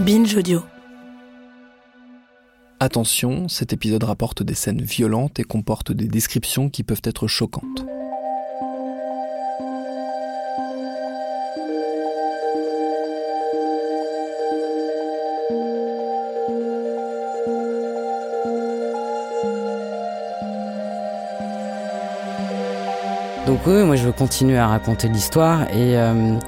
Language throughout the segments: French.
Binge Audio. Attention, cet épisode rapporte des scènes violentes et comporte des descriptions qui peuvent être choquantes. Donc oui, moi je veux continuer à raconter l'histoire et, euh,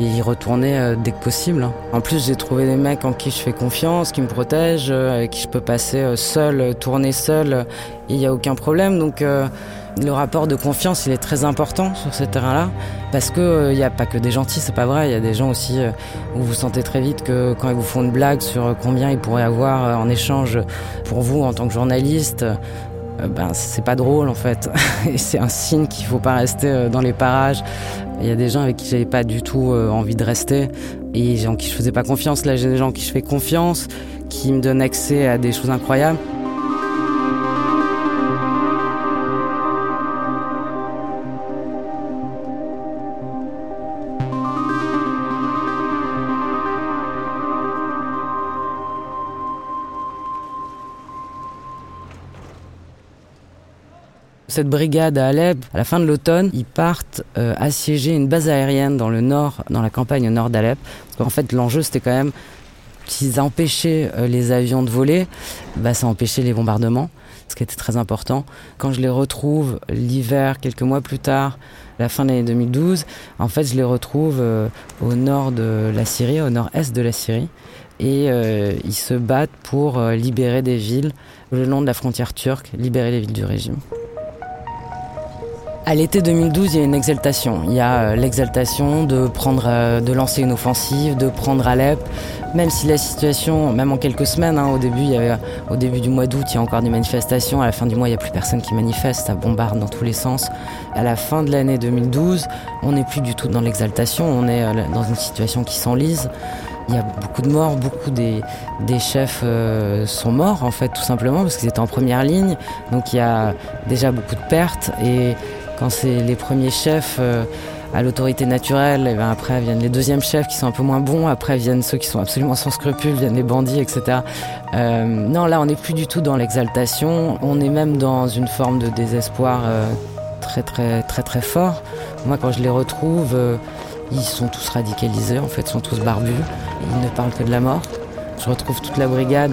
et y retourner euh, dès que possible. En plus j'ai trouvé des mecs en qui je fais confiance, qui me protègent, euh, avec qui je peux passer euh, seul, tourner seul, il n'y a aucun problème. Donc le rapport de confiance il est très important sur ce terrain-là parce que il n'y a pas que des gentils, c'est pas vrai. Il y a des gens aussi où vous sentez très vite que quand ils vous font une blague sur combien ils pourraient avoir en échange pour vous en tant que journaliste. ben c'est pas drôle en fait et c'est un signe qu'il faut pas rester dans les parages il y a des gens avec qui j'avais pas du tout euh, envie de rester et gens qui je faisais pas confiance. Là j'ai des gens qui je fais confiance qui me donnent accès à des choses incroyables Cette brigade à Alep, à la fin de l'automne, ils partent euh, assiéger une base aérienne dans le nord, dans la campagne au nord d'Alep. Qu'en fait, l'enjeu, c'était quand même s'ils empêchaient euh, les avions de voler, bah, ça empêchait les bombardements, ce qui était très important. Quand je les retrouve l'hiver, quelques mois plus tard, la fin de l'année 2012, en fait, je les retrouve euh, au nord de la Syrie, au nord-est de la Syrie. Et ils se battent pour libérer des villes le long de la frontière turque, libérer les villes du régime. À l'été 2012, il y a une exaltation. Il y a euh, l'exaltation de prendre, euh, de lancer une offensive, de prendre Alep. Même si la situation, même en quelques semaines, hein, au début, il y avait, au début du mois d'août, il y a encore des manifestations. À la fin du mois, il n'y a plus personne qui manifeste. Ça bombarde dans tous les sens. À la fin de l'année 2012, on n'est plus du tout dans l'exaltation. On est euh, dans une situation qui s'enlise. Il y a beaucoup de morts, beaucoup des, chefs sont morts en fait tout simplement parce qu'ils étaient en première ligne. Donc il y a déjà beaucoup de pertes et quand c'est les premiers chefs euh, à l'autorité naturelle, et ben après viennent les deuxièmes chefs qui sont un peu moins bons, après viennent ceux qui sont absolument sans scrupules, viennent les bandits, etc. Euh, non, là on n'est plus du tout dans l'exaltation, on est même dans une forme de désespoir euh, très très très très fort. Moi quand je les retrouve, ils sont tous radicalisés, en fait, ils sont tous barbus, ils ne parlent que de la mort. Je retrouve toute la brigade.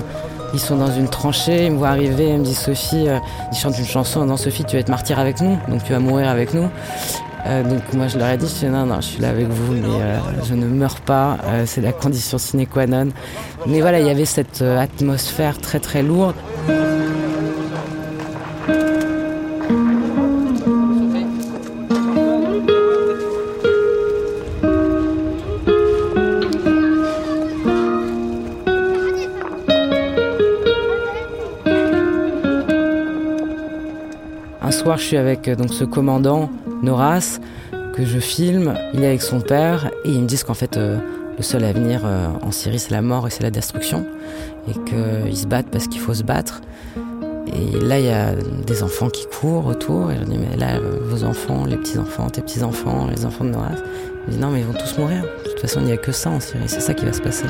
Ils sont dans une tranchée, ils me voient arriver, ils me disent Sophie, euh, ils chantent une chanson, non Sophie, tu vas être martyr avec nous, donc tu vas mourir avec nous. Euh, donc moi je leur ai dit, je non, non, je suis là avec vous, mais euh, je ne meurs pas, c'est la condition sine qua non. Mais voilà, il y avait cette atmosphère très très lourde. Suis avec euh, donc ce commandant Noras que je filme, il est avec son père et ils me disent qu'en fait le seul avenir en Syrie c'est la mort et c'est la destruction et qu'ils se battent parce qu'il faut se battre. Et là, il y a des enfants qui courent autour. Et je dis, mais là, vos enfants, les petits-enfants, tes petits-enfants, les enfants de Noras. Il dit, non, mais ils vont tous mourir. De toute façon, il n'y a que ça en Syrie. C'est ça qui va se passer.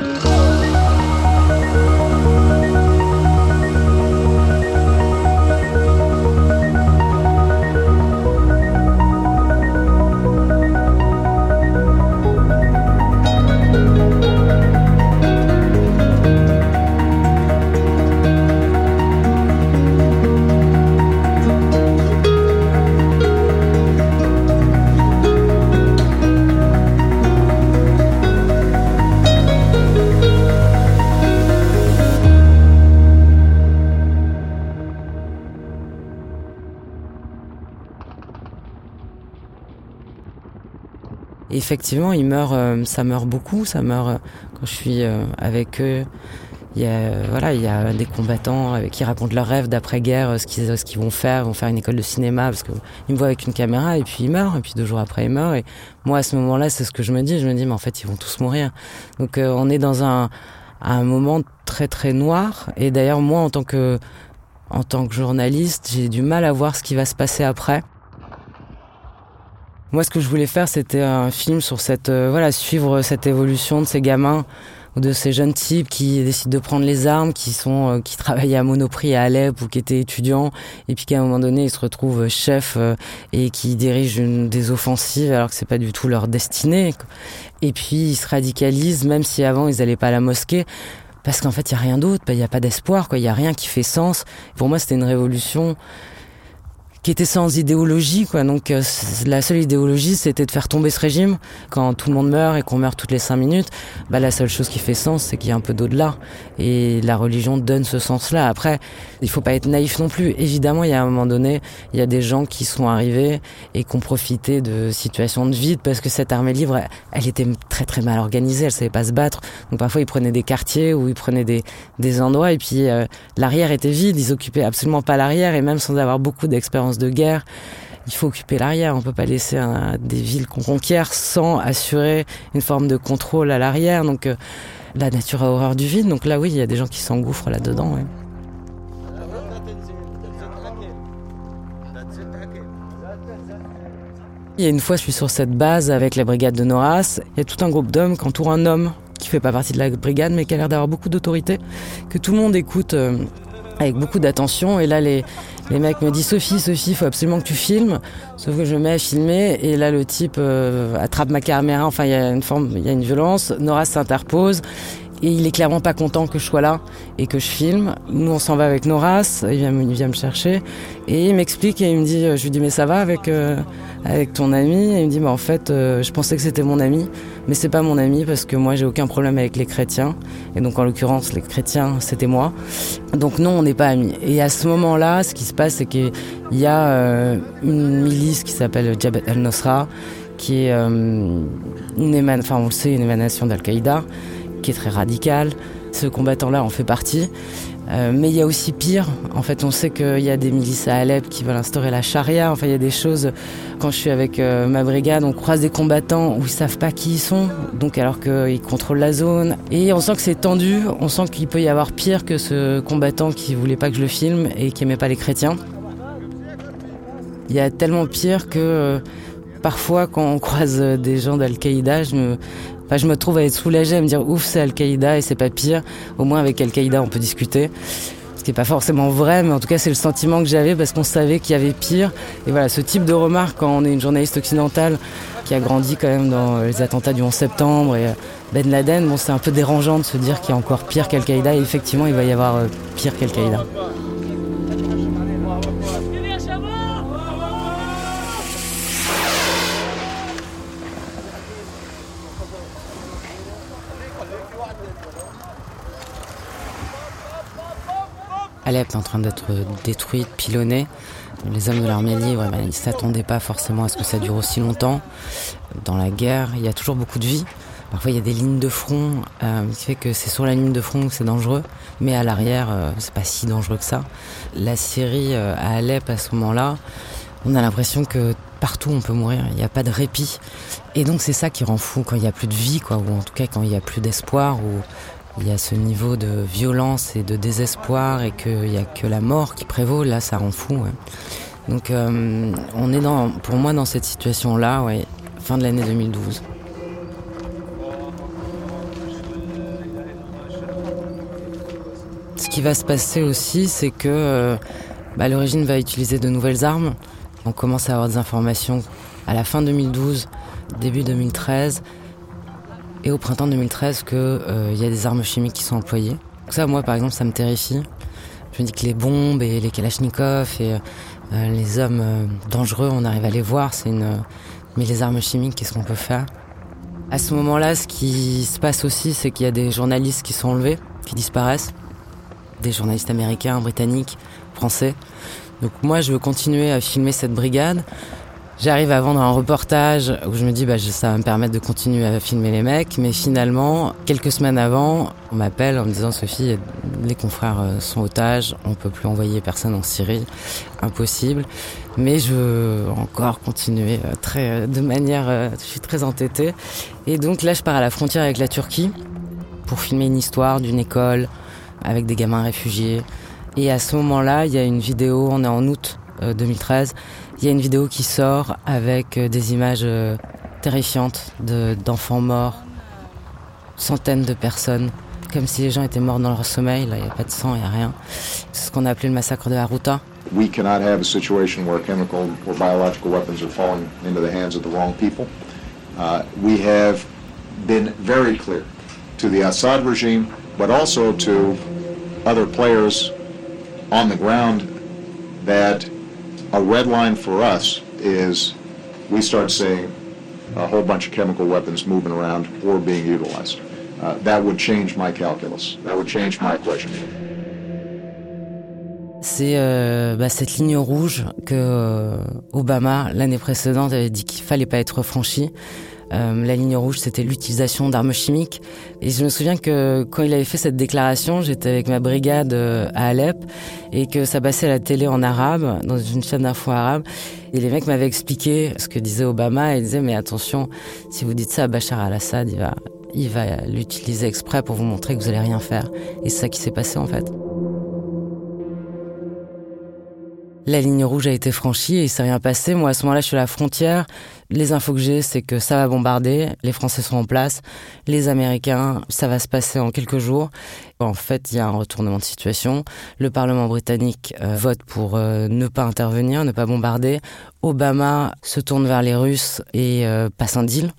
Effectivement, ils meurent, euh, ça meurt beaucoup, ça meurt euh, quand je suis euh, avec eux. Il y a, voilà, il y a des combattants qui racontent leurs rêves d'après-guerre, ce qu'ils, ce qu'ils vont faire, ils vont faire une école de cinéma parce qu'ils me voient avec une caméra et puis ils meurent et puis deux jours après ils meurent et moi à ce moment-là c'est ce que je me dis, je me dis mais en fait ils vont tous mourir. Donc on est dans un, un moment très très noir et d'ailleurs moi en tant que en tant que journaliste j'ai du mal à voir ce qui va se passer après. Moi, ce que je voulais faire, c'était un film sur cette, euh, voilà, suivre cette évolution de ces gamins ou de ces jeunes types qui décident de prendre les armes, qui sont, euh, qui travaillaient à Monoprix à Alep ou qui étaient étudiants, et puis qu'à un moment donné, ils se retrouvent chefs euh, et qui dirigent une, des offensives alors que c'est pas du tout leur destinée. Et puis ils se radicalisent, même si avant ils allaient pas à la mosquée parce qu'en fait il y a rien d'autre, il y a pas d'espoir, il y a rien qui fait sens. Pour moi, c'était une révolution qui était sans idéologie quoi. Donc euh, la seule idéologie c'était de faire tomber ce régime. Quand tout le monde meurt et qu'on meurt toutes les cinq minutes bah la seule chose qui fait sens c'est qu'il y a un peu d'au-delà. Et la religion donne ce sens là après il faut pas être naïf non plus. Évidemment il y a un moment donné il y a des gens qui sont arrivés et qui ont profité de situations de vide parce que cette armée libre elle était très très mal organisée. Elle savait pas se battre. Donc parfois ils prenaient des quartiers ou ils prenaient des des endroits. Et puis euh, l'arrière était vide. Ils occupaient absolument pas l'arrière. Et même sans avoir beaucoup d'expérience de guerre, il faut occuper l'arrière. On peut pas laisser des villes qu'on conquiert sans assurer une forme de contrôle à l'arrière. Donc euh, la nature a horreur du vide. Donc là, oui, il y a des gens qui s'engouffrent là-dedans. Il y a une fois, je suis sur cette base avec la brigade de Noras. Il y a tout un groupe d'hommes qui entourent un homme qui fait pas partie de la brigade, mais qui a l'air d'avoir beaucoup d'autorité, que tout le monde écoute euh, avec beaucoup d'attention. Et là, les, les mecs me disent Sophie, Sophie, faut absolument que tu filmes. Sauf que je me mets à filmer et là le type euh, attrape ma caméra. Enfin, il y a une forme, il y a une violence. Nora s'interpose et il est clairement pas content que je sois là et que je filme. Nous, on s'en va avec il vient, il vient me chercher et il m'explique et il me dit, je lui dis mais ça va avec euh, avec ton ami? Et il me dit mais en fait, euh, je pensais que c'était mon ami, mais c'est pas mon ami parce que moi j'ai aucun problème avec les chrétiens et donc en l'occurrence les chrétiens c'était moi. Donc non, on n'est pas amis. Et à ce moment-là, ce qui se passe, c'est qu'il y a euh, une milice qui s'appelle Jabhat al-Nusra qui est une éman enfin on le sait, une émanation d'Al-Qaïda très radical. Ce combattant-là en fait partie. Euh, mais il y a aussi pire. En fait, on sait qu'il y a des milices à Alep qui veulent instaurer la charia. Enfin, il y a des choses. Quand je suis avec euh, ma brigade, on croise des combattants où ils savent pas qui ils sont. Donc, alors qu'ils contrôlent la zone. Et on sent que c'est tendu. On sent qu'il peut y avoir pire que ce combattant qui voulait pas que je le filme et qui aimait pas les chrétiens. Il y a tellement pire que euh, parfois, quand on croise des gens d'Al-Qaïda, je me, je me trouve à être soulagée, à me dire ouf, c'est Al-Qaïda et c'est pas pire. Au moins avec Al-Qaïda, on peut discuter. Ce qui n'est pas forcément vrai, mais en tout cas, c'est le sentiment que j'avais parce qu'on savait qu'il y avait pire. Et voilà, ce type de remarque quand on est une journaliste occidentale qui a grandi quand même dans les attentats du 11 septembre et euh, Ben Laden, bon, c'est un peu dérangeant de se dire qu'il y a encore pire qu'Al-Qaïda. Et effectivement, il va y avoir euh, pire qu'Al-Qaïda. Alep est en train d'être détruite, pilonnée. Les hommes de l'armée libre, ils ne s'attendaient pas forcément à ce que ça dure aussi longtemps. Dans la guerre, il y a toujours beaucoup de vie. Parfois, il y a des lignes de front, euh, qui fait que c'est sur la ligne de front que c'est dangereux, mais à l'arrière, euh, c'est pas si dangereux que ça. La Syrie euh, à Alep, à ce moment-là, on a l'impression que partout on peut mourir, il n'y a pas de répit. Et donc c'est ça qui rend fou quand il n'y a plus de vie, ou en tout cas quand il n'y a plus d'espoir, il y a ce niveau de violence et de désespoir et qu'il n'y a que la mort qui prévaut, là ça rend fou. Donc euh, on est dans, pour moi dans cette situation-là, fin de l'année 2012. Ce qui va se passer aussi, c'est que euh, bah, le régime va utiliser de nouvelles armes. On commence à avoir des informations à la fin 2012, début 2013 et au printemps 2013 qu'il euh, y a des armes chimiques qui sont employées. Ça, moi, par exemple, ça me terrifie. Je me dis que les bombes et les kalachnikovs et euh, les hommes euh, dangereux, on arrive à les voir. C'est une. Mais les armes chimiques, qu'est-ce qu'on peut faire? À ce moment-là, ce qui se passe aussi, c'est qu'il y a des journalistes qui sont enlevés, qui disparaissent, des journalistes américains, britanniques, français. Donc moi, je veux continuer à filmer cette brigade. J'arrive à vendre un reportage où je me dis bah ça va me permettre de continuer à filmer les mecs, mais finalement quelques semaines avant, on m'appelle en me disant Sophie, les confrères euh, sont otages, on peut plus envoyer personne en Syrie, impossible. Mais je veux encore continuer euh, très euh, de manière, je suis très entêtée. Et donc là je pars à la frontière avec la Turquie pour filmer une histoire d'une école avec des gamins réfugiés. Et à ce moment-là, il y a une vidéo, on est en août 2013 il y a une vidéo qui sort avec euh, des images euh, terrifiantes d'enfants morts, centaines de personnes, comme si les gens étaient morts dans leur sommeil. Là, il n'y a pas de sang, il n'y a rien. C'est ce qu'on a appelé le massacre de Haruta. We cannot have a situation where chemical or biological weapons are falling into the hands of the wrong people. Uh, we have been very clear to the Assad regime, but also to other players on the ground that a red line for us is we start seeing a whole bunch of chemical weapons moving around or being utilized. Uh, that would change my calculus. That would change my equation. C'est euh, bah, cette ligne rouge que euh, Obama, l'année précédente, avait dit qu'il fallait pas être franchi. Euh, la ligne rouge, c'était l'utilisation d'armes chimiques. Et je me souviens que quand il avait fait cette déclaration, j'étais avec ma brigade euh, à Alep et que ça passait à la télé en arabe, dans une chaîne d'infos arabe. Et les mecs m'avaient expliqué ce que disait Obama. Et ils disaient, mais attention, si vous dites ça à Bachar al-Assad, il va, il va l'utiliser exprès pour vous montrer que vous allez rien faire. Et c'est ça qui s'est passé en fait. La ligne rouge a été franchie et il s'est rien passé. Moi, à ce moment-là, je suis à la frontière. Les infos que j'ai, c'est que ça va bombarder. Les Français sont en place. Les Américains, ça va se passer en quelques jours. En fait, il y a un retournement de situation. Le Parlement britannique euh, vote pour euh, ne pas intervenir, ne pas bombarder. Obama se tourne vers les Russes et euh, passe un deal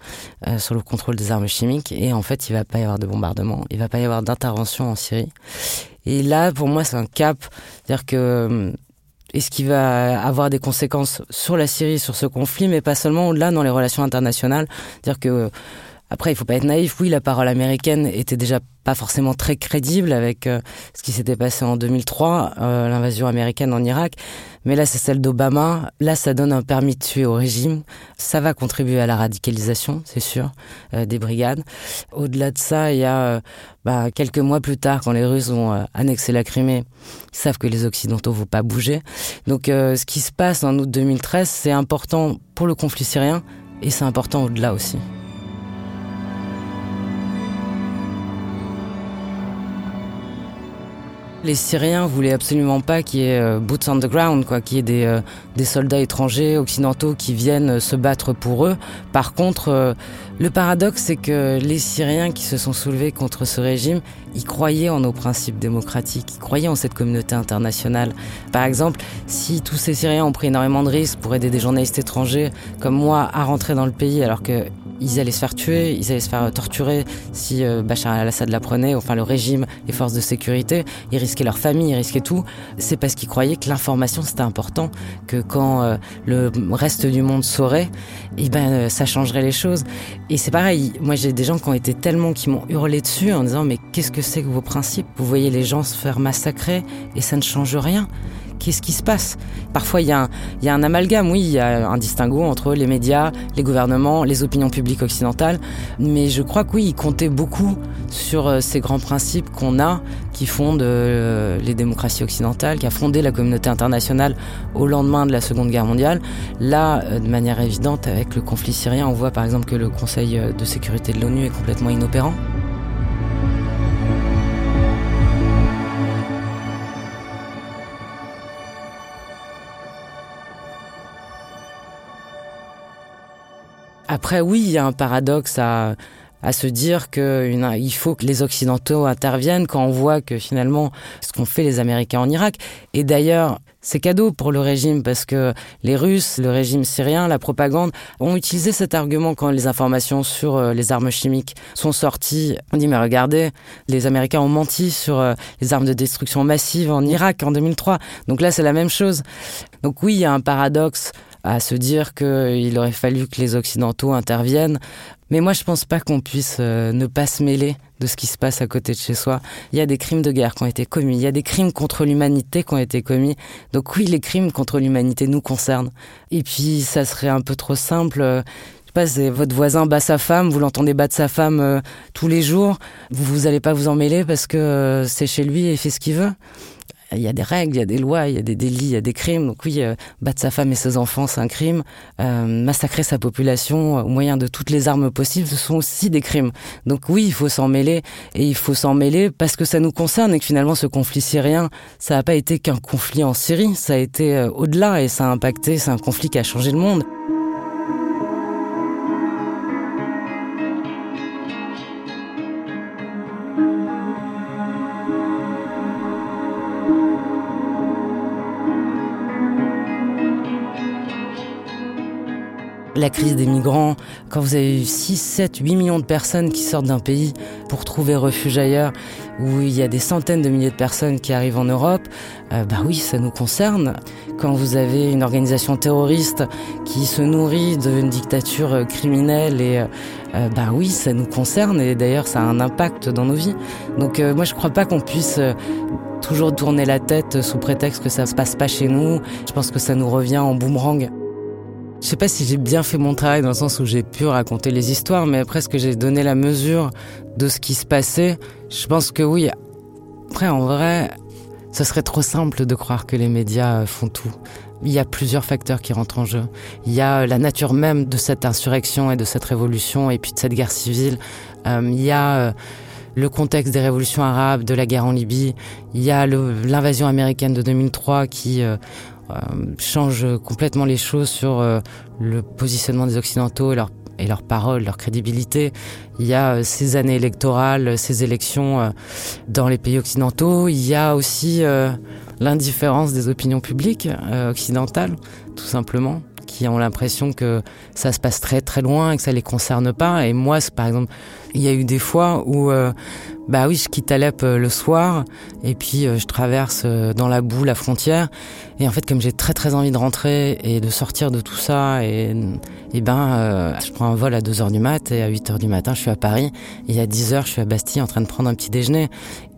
sur le contrôle des armes chimiques. Et en fait, il va pas y avoir de bombardement. Il va pas y avoir d'intervention en Syrie. Et là, pour moi, c'est un cap. C'est-à-dire que et ce qui va avoir des conséquences sur la Syrie, sur ce conflit, mais pas seulement au-delà dans les relations internationales. C'est-à-dire que après, il faut pas être naïf. Oui, la parole américaine était déjà pas forcément très crédible avec euh, ce qui s'était passé en 2003, euh, l'invasion américaine en Irak. Mais là, c'est celle d'Obama. Là, ça donne un permis de tuer au régime. Ça va contribuer à la radicalisation, c'est sûr, euh, des brigades. Au-delà de ça, il y a bah, quelques mois plus tard, quand les Russes ont annexé la Crimée, ils savent que les Occidentaux vont pas bouger. Donc, ce qui se passe en août 2013, c'est important pour le conflit syrien et c'est important au-delà aussi. Les Syriens voulaient absolument pas qu'il y ait euh, boots on the ground, quoi, qu'il y ait des, euh, des soldats étrangers, occidentaux qui viennent euh, se battre pour eux. Par contre, le paradoxe, c'est que les Syriens qui se sont soulevés contre ce régime, ils croyaient en nos principes démocratiques, ils croyaient en cette communauté internationale. Par exemple, si tous ces Syriens ont pris énormément de risques pour aider des journalistes étrangers comme moi à rentrer dans le pays alors que ils allaient se faire tuer, ils allaient se faire torturer si euh, Bachar al-Assad l'apprenait, enfin le régime, les forces de sécurité, ils risquaient leur famille, ils risquaient tout. C'est parce qu'ils croyaient que l'information c'était important, que quand euh, le reste du monde saurait, eh ben euh, ça changerait les choses. Et c'est pareil, moi j'ai des gens qui ont été tellement qui m'ont hurlé dessus en disant mais qu'est-ce que c'est que vos principes? Vous voyez les gens se faire massacrer et ça ne change rien qu'est-ce qui se passe? Parfois, il y, a un, amalgame, oui, il y a un distinguo entre les médias, les gouvernements, les opinions publiques occidentales, mais je crois que oui, il comptait beaucoup sur euh, ces grands principes qu'on a, qui fondent euh, les démocraties occidentales, qui a fondé la communauté internationale au lendemain de la Seconde Guerre mondiale. Là, euh, de manière évidente, avec le conflit syrien, on voit par exemple que le Conseil de sécurité de l'ONU est complètement inopérant. Après, oui, il y a un paradoxe à, à se dire qu'il faut que les Occidentaux interviennent quand on voit que finalement ce qu'ont fait les Américains en Irak. Et d'ailleurs, c'est cadeau pour le régime parce que les Russes, le régime syrien, la propagande ont utilisé cet argument quand les informations sur euh, les armes chimiques sont sorties. On dit mais regardez, les Américains ont menti sur euh, les armes de destruction massive en Irak en 2003. Donc là c'est la même chose. Donc oui, il y a un paradoxe à se dire qu'il aurait fallu que les Occidentaux interviennent. Mais moi, je pense pas qu'on puisse euh, ne pas se mêler de ce qui se passe à côté de chez soi. Il y a des crimes de guerre qui ont été commis, il y a des crimes contre l'humanité qui ont été commis. Donc oui, les crimes contre l'humanité nous concernent. Et puis, ça serait un peu trop simple. Euh, je sais pas, c'est votre voisin bat sa femme, vous l'entendez battre sa femme euh, tous les jours, vous vous allez pas vous en mêler parce que c'est chez lui et il fait ce qu'il veut il y a des règles, il y a des lois, il y a des délits, il y a des crimes. Donc oui, euh, battre sa femme et ses enfants, c'est un crime. Euh, massacrer sa population au moyen de toutes les armes possibles, ce sont aussi des crimes. Donc oui, il faut s'en mêler. Et il faut s'en mêler parce que ça nous concerne et que finalement ce conflit syrien, ça n'a pas été qu'un conflit en Syrie, ça a été euh, au-delà et ça a impacté, c'est un conflit qui a changé le monde. La crise des migrants, quand vous avez 6, 7, 8 millions de personnes qui sortent d'un pays pour trouver refuge ailleurs, où il y a des centaines de milliers de personnes qui arrivent en Europe, euh, bah oui, ça nous concerne. Quand vous avez une organisation terroriste qui se nourrit d'une dictature criminelle et euh, bah oui, ça nous concerne et d'ailleurs ça a un impact dans nos vies. Donc euh, moi je crois pas qu'on puisse toujours tourner la tête sous prétexte que ça se passe pas chez nous. Je pense que ça nous revient en boomerang. Je sais pas si j'ai bien fait mon travail dans le sens où j'ai pu raconter les histoires, mais après, ce que j'ai donné la mesure de ce qui se passait? Je pense que oui. Après, en vrai, ce serait trop simple de croire que les médias euh, font tout. Il y a plusieurs facteurs qui rentrent en jeu. Il y a la nature même de cette insurrection et de cette révolution et puis de cette guerre civile. Euh, il y a euh, le contexte des révolutions arabes, de la guerre en Libye. Il y a l'invasion américaine de 2003 qui euh, change complètement les choses sur euh, le positionnement des Occidentaux et leur et leurs paroles, leur crédibilité. Il y a euh, ces années électorales, ces élections dans les pays occidentaux. Il y a aussi l'indifférence des opinions publiques occidentales, tout simplement, qui ont l'impression que ça se passe très très loin et que ça les concerne pas. Et moi, par exemple, il y a eu des fois où bah oui, je quitte Alep euh, le soir et puis euh, je traverse euh, dans la boue la frontière. Et en fait, comme j'ai très très envie de rentrer et de sortir de tout ça, et, et ben, je prends un vol à 2h du mat et à 8h du matin, je suis à Paris. Et à 10h, je suis à Bastille en train de prendre un petit déjeuner.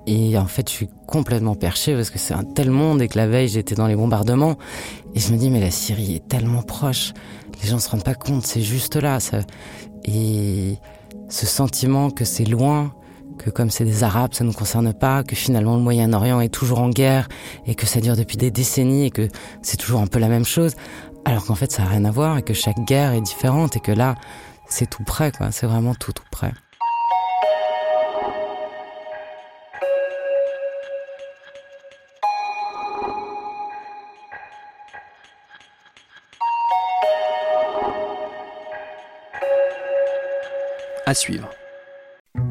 Et en fait, je suis complètement perché parce que c'est un tel monde et que la veille, j'étais dans les bombardements. Et je me dis, mais la Syrie est tellement proche. Les gens se rendent pas compte, c'est juste là. Ça... Et ce sentiment que c'est loin, que comme c'est des Arabes, ça ne nous concerne pas, que finalement le Moyen-Orient est toujours en guerre et que ça dure depuis des décennies et que c'est toujours un peu la même chose, alors qu'en fait ça n'a rien à voir et que chaque guerre est différente et que là c'est tout près, quoi. C'est vraiment tout tout près. À suivre.